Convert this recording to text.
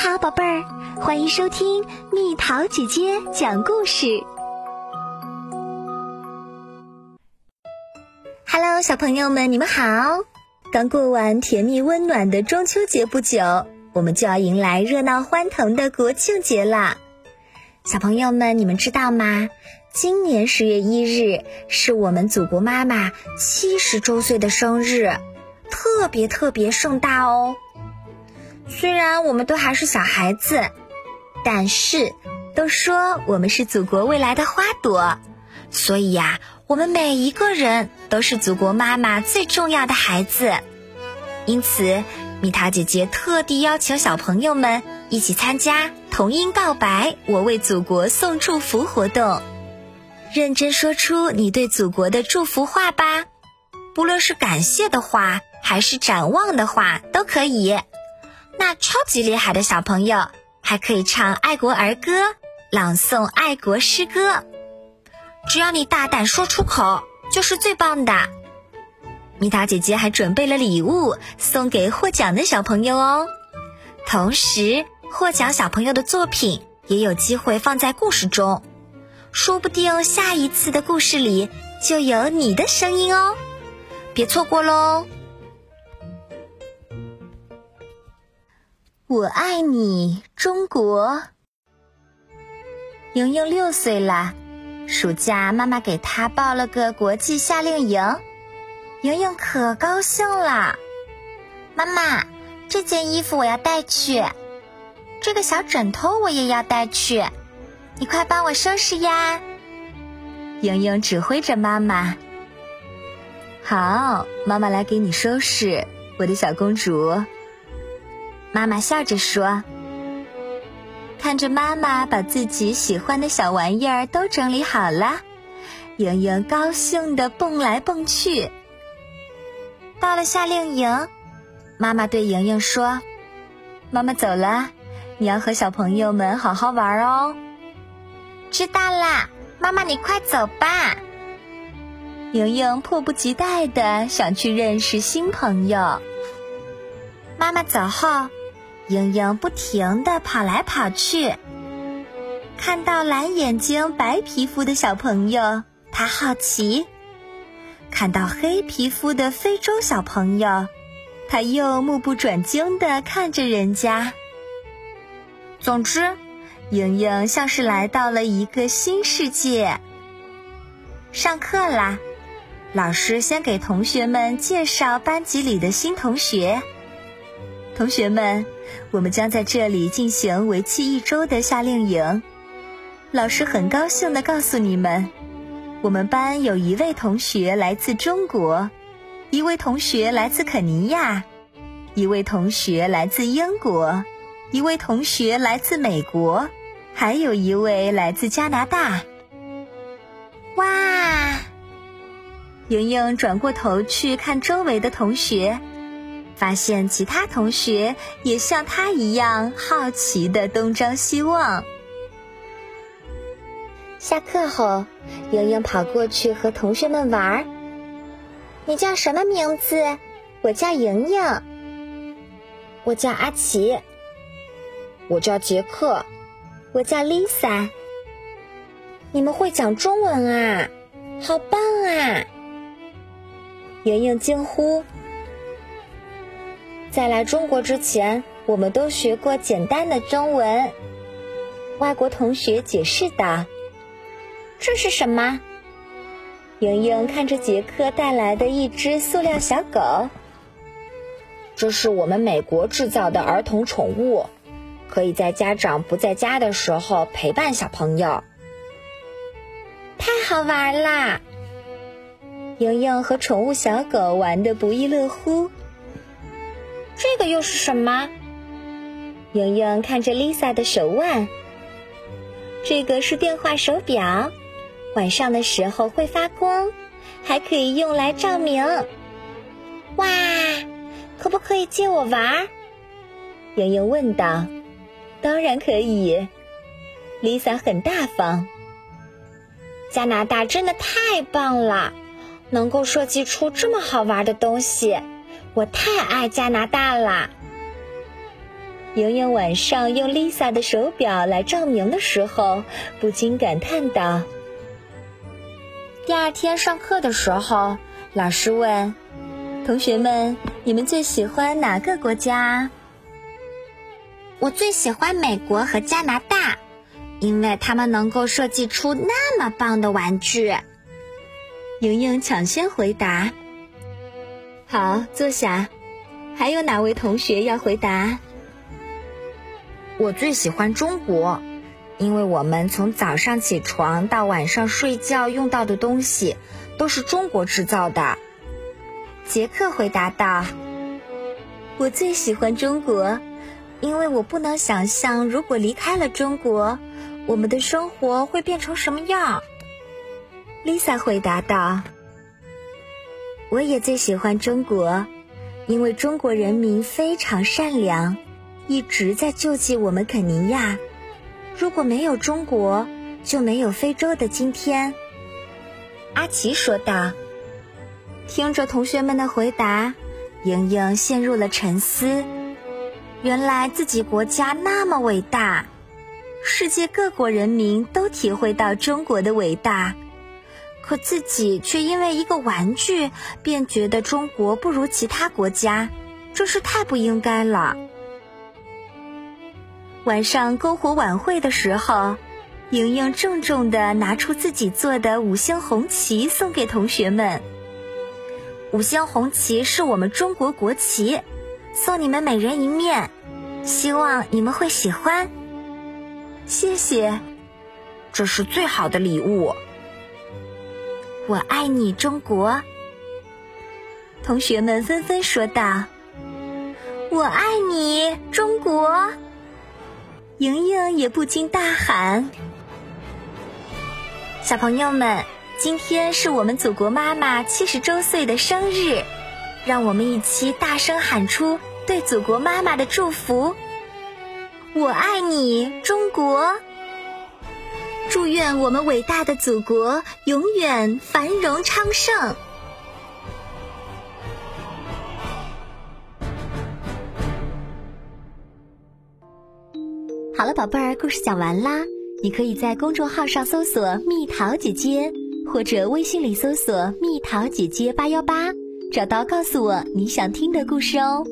好，宝贝儿，欢迎收听蜜桃姐姐讲故事。Hello，小朋友们，你们好！刚过完甜蜜温暖的中秋节不久，我们就要迎来热闹欢腾的国庆节啦。小朋友们，你们知道吗？今年十月一日是我们祖国妈妈七十周岁的生日，特别特别盛大哦。虽然我们都还是小孩子，但是都说我们是祖国未来的花朵，所以呀，我们每一个人都是祖国妈妈最重要的孩子。因此，蜜桃姐姐特地邀请小朋友们一起参加童音告白、我为祖国送祝福活动，认真说出你对祖国的祝福话吧，不论是感谢的话还是展望的话都可以。超级厉害的小朋友还可以唱爱国儿歌、朗诵爱国诗歌，只要你大胆说出口，就是最棒的。蜜桃姐姐还准备了礼物送给获奖的小朋友哦，同时获奖小朋友的作品也有机会放在故事中，说不定下一次的故事里就有你的声音哦，别错过喽！我爱你，中国。莹莹六岁了，暑假妈妈给她报了个国际夏令营，莹莹可高兴了。妈妈，这件衣服我要带去，这个小枕头我也要带去，你快帮我收拾呀！莹莹指挥着妈妈。好，妈妈来给你收拾，我的小公主。妈妈笑着说：“看着妈妈把自己喜欢的小玩意儿都整理好了，莹莹高兴的蹦来蹦去。到了夏令营，妈妈对莹莹说：‘妈妈走了，你要和小朋友们好好玩哦。’知道啦，妈妈你快走吧。莹莹迫不及待的想去认识新朋友。妈妈走后。”莹莹不停地跑来跑去，看到蓝眼睛、白皮肤的小朋友，她好奇；看到黑皮肤的非洲小朋友，她又目不转睛地看着人家。总之，莹莹像是来到了一个新世界。上课啦，老师先给同学们介绍班级里的新同学。同学们。我们将在这里进行为期一周的夏令营。老师很高兴地告诉你们，我们班有一位同学来自中国，一位同学来自肯尼亚，一位同学来自英国，一位同学来自美国，还有一位来自加拿大。哇！莹莹转过头去看周围的同学。发现其他同学也像他一样好奇的东张西望。下课后，莹莹跑过去和同学们玩儿。你叫什么名字？我叫莹莹。我叫阿奇。我叫杰克。我叫 Lisa。你们会讲中文啊？好棒啊！莹莹惊呼。在来中国之前，我们都学过简单的中文。外国同学解释道：“这是什么？”莹莹看着杰克带来的一只塑料小狗。这是我们美国制造的儿童宠物，可以在家长不在家的时候陪伴小朋友。太好玩啦！莹莹和宠物小狗玩得不亦乐乎。这个又是什么？莹莹看着 Lisa 的手腕。这个是电话手表，晚上的时候会发光，还可以用来照明。哇，可不可以借我玩？莹莹问道。当然可以，Lisa 很大方。加拿大真的太棒了，能够设计出这么好玩的东西。我太爱加拿大啦！莹莹晚上用 Lisa 的手表来照明的时候，不禁感叹道：“第二天上课的时候，老师问同学们：你们最喜欢哪个国家？我最喜欢美国和加拿大，因为他们能够设计出那么棒的玩具。”莹莹抢先回答：“好，坐下。还有哪位同学要回答？”我最喜欢中国，因为我们从早上起床到晚上睡觉用到的东西都是中国制造的。杰克回答道：“我最喜欢中国，因为我不能想象如果离开了中国，我们的生活会变成什么样。”Lisa 回答道：“我也最喜欢中国，因为中国人民非常善良。”一直在救济我们肯尼亚。如果没有中国，就没有非洲的今天。阿奇说道。听着同学们的回答，莹莹陷入了沉思。原来自己国家那么伟大，世界各国人民都体会到中国的伟大，可自己却因为一个玩具便觉得中国不如其他国家，真是太不应该了。晚上篝火晚会的时候，莹莹郑重地拿出自己做的五星红旗送给同学们。五星红旗是我们中国国旗，送你们每人一面，希望你们会喜欢。谢谢，这是最好的礼物。我爱你，中国！同学们纷纷说道：“我爱你，中国！”莹莹也不禁大喊：“小朋友们，今天是我们祖国妈妈七十周岁的生日，让我们一起大声喊出对祖国妈妈的祝福！我爱你，中国！祝愿我们伟大的祖国永远繁荣昌盛！”好了，宝贝儿，故事讲完啦。你可以在公众号上搜索“蜜桃姐姐”，或者微信里搜索“蜜桃姐姐八幺八”，找到告诉我你想听的故事哦。